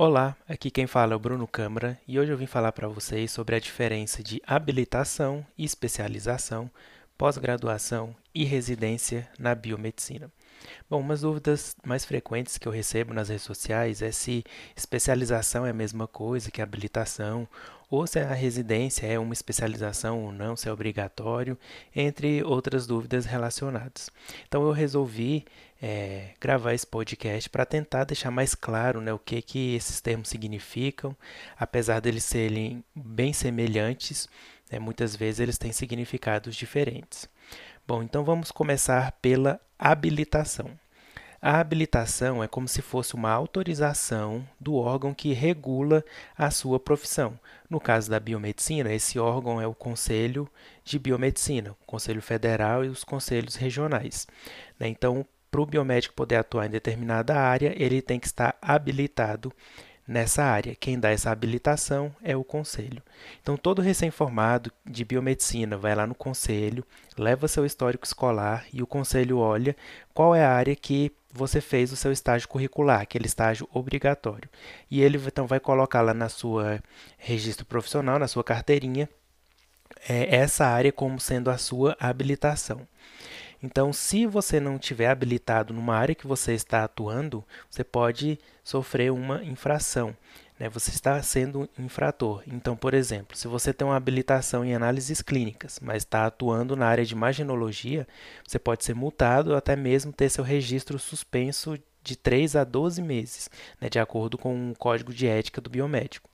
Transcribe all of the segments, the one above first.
Olá, aqui quem fala é o Bruno Câmara e hoje eu vim falar para vocês sobre a diferença de habilitação, especialização, pós-graduação e residência na biomedicina. Bom, umas dúvidas mais frequentes que eu recebo nas redes sociais é se especialização é a mesma coisa que habilitação, ou se a residência é uma especialização ou não, se é obrigatório, entre outras dúvidas relacionadas. Então eu resolvi é, gravar esse podcast para tentar deixar mais claro né, o que, que esses termos significam, apesar deles serem bem semelhantes, né, muitas vezes eles têm significados diferentes. Bom, então vamos começar pela habilitação. A habilitação é como se fosse uma autorização do órgão que regula a sua profissão. No caso da biomedicina, esse órgão é o Conselho de Biomedicina, o Conselho Federal e os conselhos regionais. Né? Então, para o biomédico poder atuar em determinada área, ele tem que estar habilitado nessa área. Quem dá essa habilitação é o conselho. Então, todo recém-formado de biomedicina vai lá no conselho, leva seu histórico escolar e o conselho olha qual é a área que você fez o seu estágio curricular, aquele estágio obrigatório. E ele então vai colocar lá na sua registro profissional, na sua carteirinha, é, essa área como sendo a sua habilitação. Então, se você não tiver habilitado numa área que você está atuando, você pode sofrer uma infração. Né? Você está sendo infrator. Então, por exemplo, se você tem uma habilitação em análises clínicas, mas está atuando na área de imaginologia, você pode ser multado ou até mesmo ter seu registro suspenso de 3 a 12 meses, né? de acordo com o Código de Ética do Biomédico.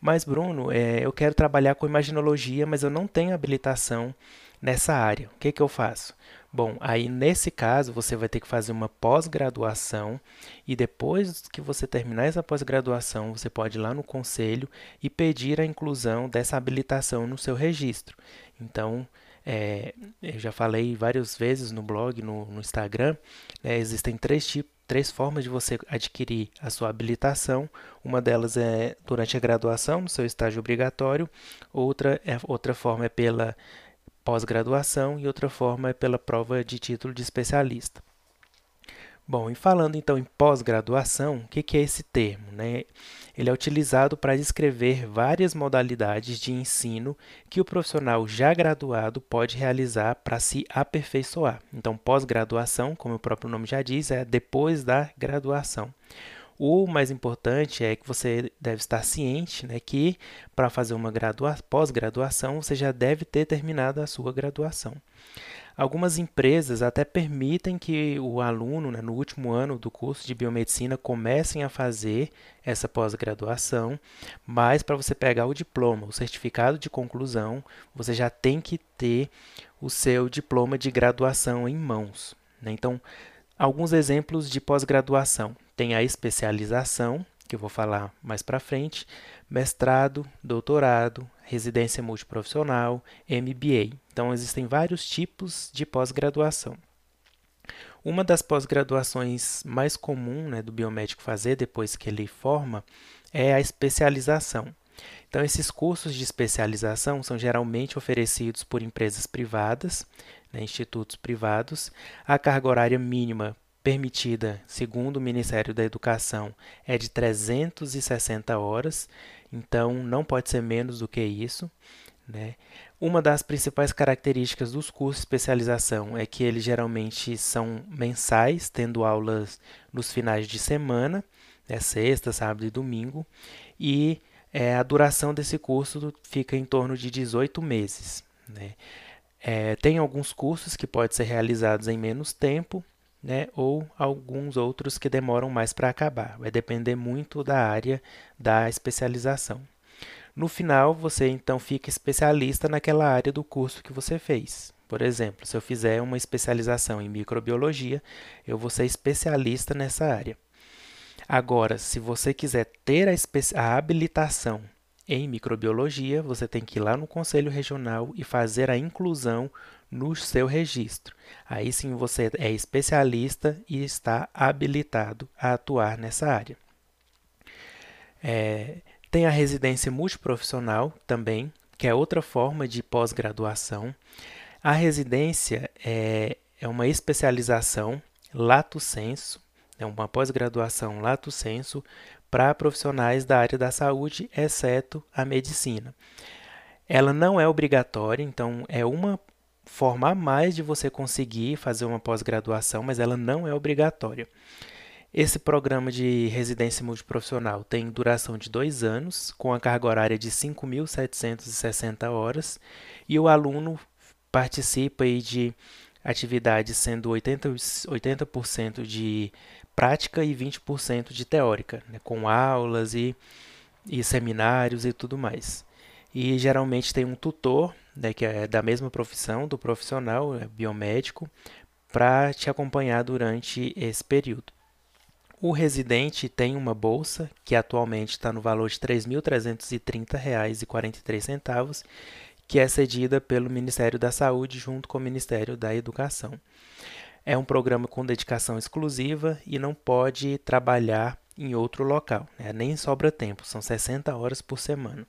Mas, Bruno, é, eu quero trabalhar com imaginologia, mas eu não tenho habilitação nessa área. O que, que eu faço? Bom, aí nesse caso você vai ter que fazer uma pós-graduação e depois que você terminar essa pós-graduação, você pode ir lá no conselho e pedir a inclusão dessa habilitação no seu registro. Então, é, eu já falei várias vezes no blog, no, no Instagram, né, existem três tipos três formas de você adquirir a sua habilitação. Uma delas é durante a graduação, no seu estágio obrigatório. Outra, é, outra forma é pela pós-graduação e outra forma é pela prova de título de especialista. Bom, e falando então em pós-graduação, o que, que, é esse termo? Né? Ele é utilizado para descrever várias modalidades de ensino que o profissional já graduado pode realizar para se aperfeiçoar. Então, pós-graduação, como o próprio nome já diz, é depois da graduação. O mais importante é que você deve estar ciente né, que para fazer uma pós-graduação você já deve ter terminado a sua graduação. Algumas empresas até permitem que o aluno, né, no último ano do curso de biomedicina, comecem a fazer essa pós-graduação, mas para você pegar o diploma, o certificado de conclusão, você já tem que ter o seu diploma de graduação em mãos. Né? Então, alguns exemplos de pós-graduação tem a especialização, que eu vou falar mais para frente, mestrado, doutorado, residência multiprofissional, MBA. Então, existem vários tipos de pós-graduação. Uma das pós-graduações mais comum né, do biomédico fazer depois que ele forma é a especialização. Então, esses cursos de especialização são geralmente oferecidos por empresas privadas, né, institutos privados. A carga horária mínima permitida, segundo o Ministério da Educação, é de 360 horas, então não pode ser menos do que isso. Né? Uma das principais características dos cursos de especialização é que eles geralmente são mensais, tendo aulas nos finais de semana, né? sexta, sábado e domingo, e é, a duração desse curso fica em torno de 18 meses. Né? É, tem alguns cursos que podem ser realizados em menos tempo, né, ou alguns outros que demoram mais para acabar. Vai depender muito da área da especialização. No final, você então fica especialista naquela área do curso que você fez. Por exemplo, se eu fizer uma especialização em microbiologia, eu vou ser especialista nessa área. Agora, se você quiser ter a, a habilitação em microbiologia, você tem que ir lá no Conselho Regional e fazer a inclusão no seu registro. Aí sim você é especialista e está habilitado a atuar nessa área. É, tem a residência multiprofissional também, que é outra forma de pós-graduação. A residência é, é uma especialização lato sensu, é uma pós-graduação lato sensu para profissionais da área da saúde, exceto a medicina. Ela não é obrigatória, então é uma forma a mais de você conseguir fazer uma pós-graduação, mas ela não é obrigatória. Esse programa de residência multiprofissional tem duração de dois anos, com a carga horária de 5.760 horas, e o aluno participa de atividades sendo 80%, 80 de prática e 20% de teórica, né, com aulas e, e seminários e tudo mais. E geralmente tem um tutor, né, que é da mesma profissão, do profissional, é biomédico, para te acompanhar durante esse período. O residente tem uma bolsa que atualmente está no valor de R$ 3.330,43, que é cedida pelo Ministério da Saúde junto com o Ministério da Educação. É um programa com dedicação exclusiva e não pode trabalhar em outro local, né? nem sobra tempo, são 60 horas por semana.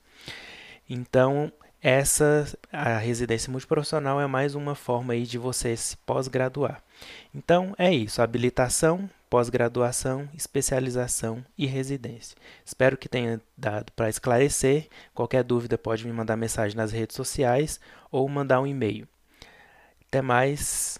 Então, essa a residência multiprofissional é mais uma forma aí de você se pós-graduar. Então, é isso, habilitação pós-graduação, especialização e residência. Espero que tenha dado para esclarecer. Qualquer dúvida pode me mandar mensagem nas redes sociais ou mandar um e-mail. Até mais.